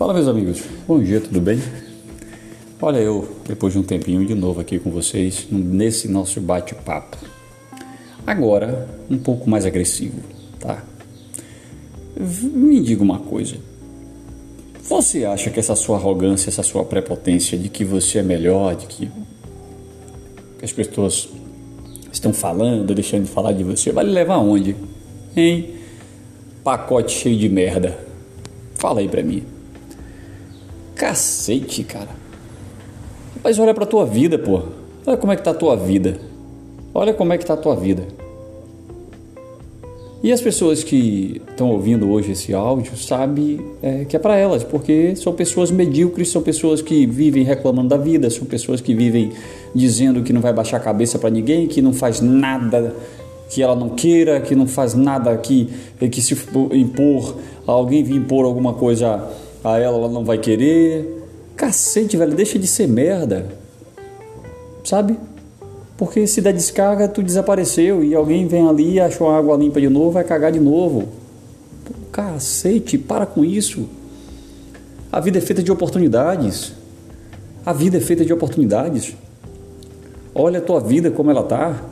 Fala, meus amigos. Bom dia, tudo bem? Olha, eu, depois de um tempinho, de novo aqui com vocês, nesse nosso bate-papo. Agora, um pouco mais agressivo, tá? Me diga uma coisa. Você acha que essa sua arrogância, essa sua prepotência de que você é melhor, de que as pessoas estão falando, deixando de falar de você, vai lhe levar aonde? Hein? Pacote cheio de merda. Fala aí pra mim. Cacete, cara. Mas olha pra tua vida, pô. Olha como é que tá a tua vida. Olha como é que tá a tua vida. E as pessoas que estão ouvindo hoje esse áudio sabem é, que é para elas, porque são pessoas medíocres, são pessoas que vivem reclamando da vida, são pessoas que vivem dizendo que não vai baixar a cabeça para ninguém, que não faz nada que ela não queira, que não faz nada que, que se impor, alguém vir impor alguma coisa a ela, ela não vai querer. Cacete, velho, deixa de ser merda. Sabe? Porque se der descarga, tu desapareceu e alguém vem ali, achou a água limpa de novo, vai cagar de novo. Cacete, para com isso. A vida é feita de oportunidades. A vida é feita de oportunidades. Olha a tua vida como ela tá.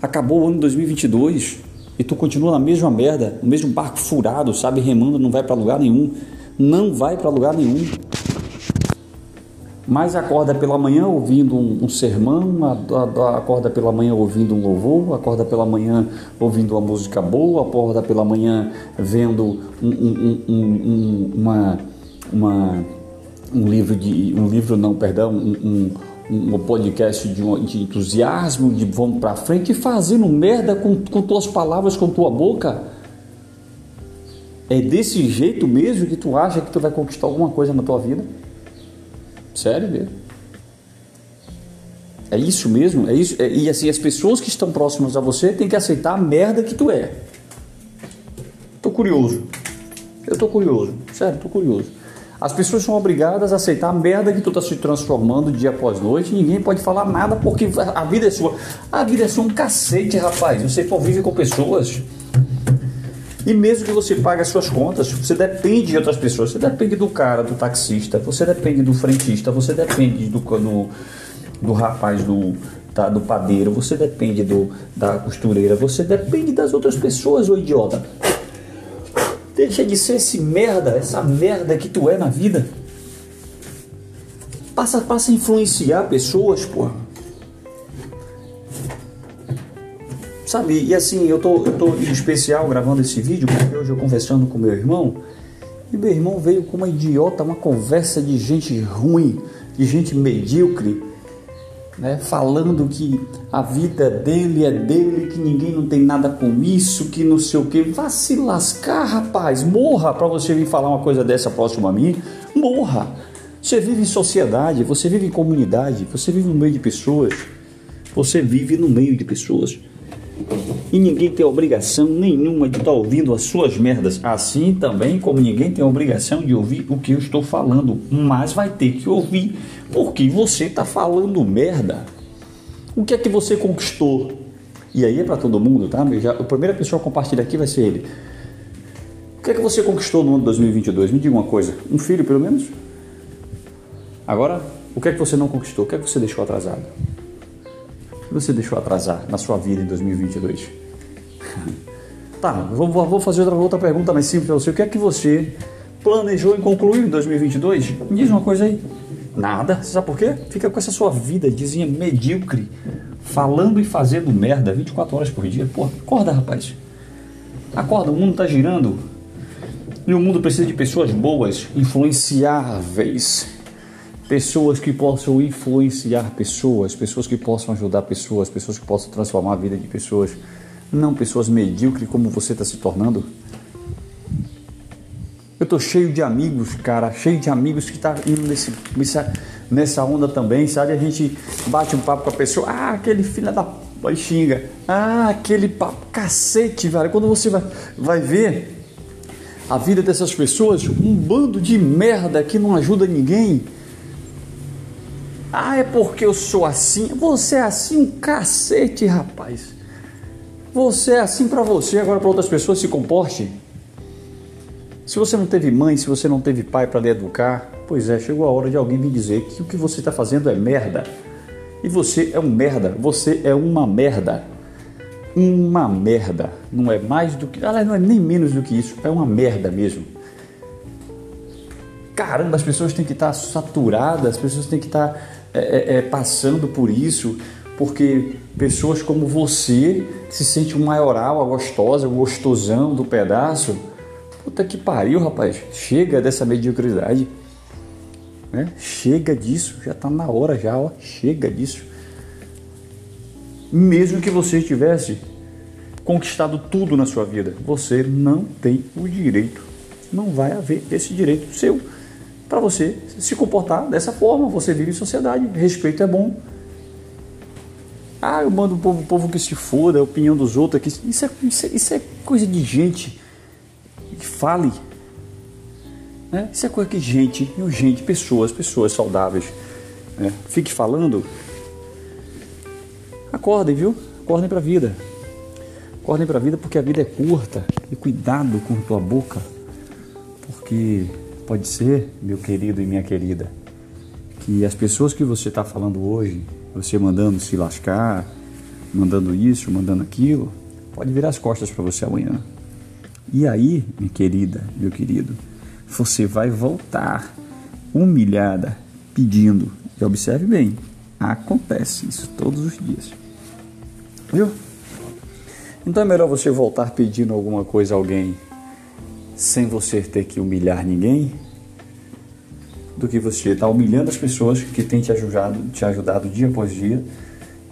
Acabou o ano 2022 e tu continua na mesma merda, no mesmo barco furado, sabe, remando, não vai para lugar nenhum. Não vai para lugar nenhum mas acorda pela manhã ouvindo um, um sermão, acorda pela manhã ouvindo um louvor, acorda pela manhã ouvindo uma música boa, acorda pela manhã vendo um, um, uma, uma, um livro de um livro não, perdão, um, um podcast de, de entusiasmo, de vamos para frente e fazendo merda com, com tuas palavras, com tua boca. É desse jeito mesmo que tu acha que tu vai conquistar alguma coisa na tua vida? Sério mesmo. É isso mesmo? É isso? É, e assim, as pessoas que estão próximas a você têm que aceitar a merda que tu é. Tô curioso. Eu tô curioso. Sério, tô curioso. As pessoas são obrigadas a aceitar a merda que tu tá se transformando dia após noite ninguém pode falar nada porque a vida é sua. A vida é sua um cacete, rapaz. Você convive com pessoas e mesmo que você pague as suas contas, você depende de outras pessoas. Você depende do cara, do taxista, você depende do frentista, você depende do, do, do rapaz do, tá, do padeiro, você depende do, da costureira, você depende das outras pessoas, ô idiota. Deixa de ser esse merda, essa merda que tu é na vida. Passa, passa a influenciar pessoas, porra. Sabe, e assim, eu tô, eu tô em especial gravando esse vídeo porque hoje eu conversando com meu irmão e meu irmão veio com uma idiota, uma conversa de gente ruim, de gente medíocre, né? falando que a vida dele é dele, que ninguém não tem nada com isso, que não sei o que. Vá se lascar, rapaz, morra para você vir falar uma coisa dessa próxima a mim, morra. Você vive em sociedade, você vive em comunidade, você vive no meio de pessoas, você vive no meio de pessoas. E ninguém tem obrigação nenhuma de estar tá ouvindo as suas merdas. Assim também como ninguém tem obrigação de ouvir o que eu estou falando. Mas vai ter que ouvir porque você está falando merda. O que é que você conquistou? E aí é para todo mundo, tá? Já, a primeira pessoa a compartilhar aqui vai ser ele. O que é que você conquistou no ano de 2022? Me diga uma coisa. Um filho, pelo menos? Agora, o que é que você não conquistou? O que é que você deixou atrasado? Você deixou atrasar na sua vida em 2022? tá, vou, vou fazer outra, outra pergunta mais simples para você. O que é que você planejou em concluir em 2022? Me diz uma coisa aí. Nada. Você sabe por quê? Fica com essa sua vida, dizinha, medíocre, falando e fazendo merda 24 horas por dia. Pô, acorda, rapaz. Acorda, o mundo tá girando. E o mundo precisa de pessoas boas, influenciáveis, pessoas que possam influenciar pessoas, pessoas que possam ajudar pessoas, pessoas que possam transformar a vida de pessoas, não pessoas medíocres como você está se tornando. Eu tô cheio de amigos, cara, cheio de amigos que tá indo nesse, nessa, nessa onda também, sabe? A gente bate um papo com a pessoa, ah, aquele filho da p... xinga, ah, aquele papo, cacete, velho. Quando você vai, vai ver a vida dessas pessoas, um bando de merda que não ajuda ninguém ah, é porque eu sou assim. Você é assim um cacete, rapaz. Você é assim para você, agora para outras pessoas se comporte. Se você não teve mãe, se você não teve pai para lhe educar, pois é, chegou a hora de alguém me dizer que o que você está fazendo é merda. E você é um merda, você é uma merda. Uma merda. Não é mais do que. Aliás, não é nem menos do que isso, é uma merda mesmo. Caramba, as pessoas têm que estar saturadas, as pessoas têm que estar é, é, é, passando por isso, porque pessoas como você, que se sente um maioral, a gostosa, o gostosão do pedaço, puta que pariu, rapaz, chega dessa mediocridade. Né? Chega disso, já está na hora já, ó, chega disso. Mesmo que você tivesse conquistado tudo na sua vida, você não tem o direito, não vai haver esse direito seu para você se comportar dessa forma. Você vive em sociedade, respeito é bom. Ah, eu mando o povo, o povo que se foda, a opinião dos outros aqui. Isso é, isso é, isso é coisa de gente que fale. Né? Isso é coisa que gente, gente, pessoas, pessoas saudáveis. Né? Fique falando. Acordem, viu? Acordem para a vida. Acordem para a vida porque a vida é curta. E cuidado com a tua boca. Porque Pode ser, meu querido e minha querida, que as pessoas que você está falando hoje, você mandando se lascar, mandando isso, mandando aquilo, pode virar as costas para você amanhã. E aí, minha querida, meu querido, você vai voltar humilhada, pedindo. E observe bem, acontece isso todos os dias. Viu? Então é melhor você voltar pedindo alguma coisa a alguém sem você ter que humilhar ninguém, do que você estar tá humilhando as pessoas que têm te ajudado, te ajudado dia após dia,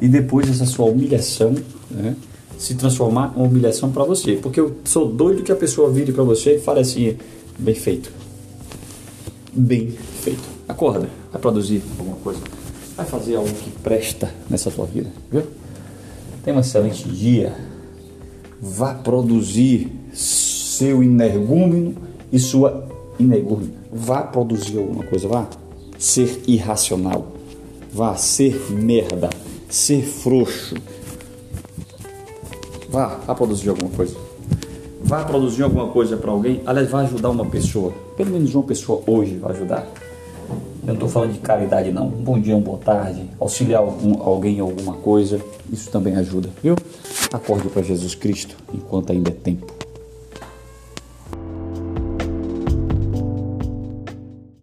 e depois essa sua humilhação né, se transformar em humilhação para você. Porque eu sou doido que a pessoa vire para você e fale assim: bem feito. Bem feito. Acorda, vai produzir alguma coisa, vai fazer algo que presta nessa tua vida, viu? Tenha um excelente dia. Vá produzir seu energúmeno e sua energúmena. Vá produzir alguma coisa, vá ser irracional, vá ser merda, ser frouxo. Vá, vá produzir alguma coisa. Vá produzir alguma coisa para alguém. Aliás, vai ajudar uma pessoa. Pelo menos uma pessoa hoje vai ajudar. Eu não estou falando de caridade, não. Um bom dia, uma boa tarde. Auxiliar algum, alguém em alguma coisa. Isso também ajuda, viu? Acorde para Jesus Cristo enquanto ainda é tempo.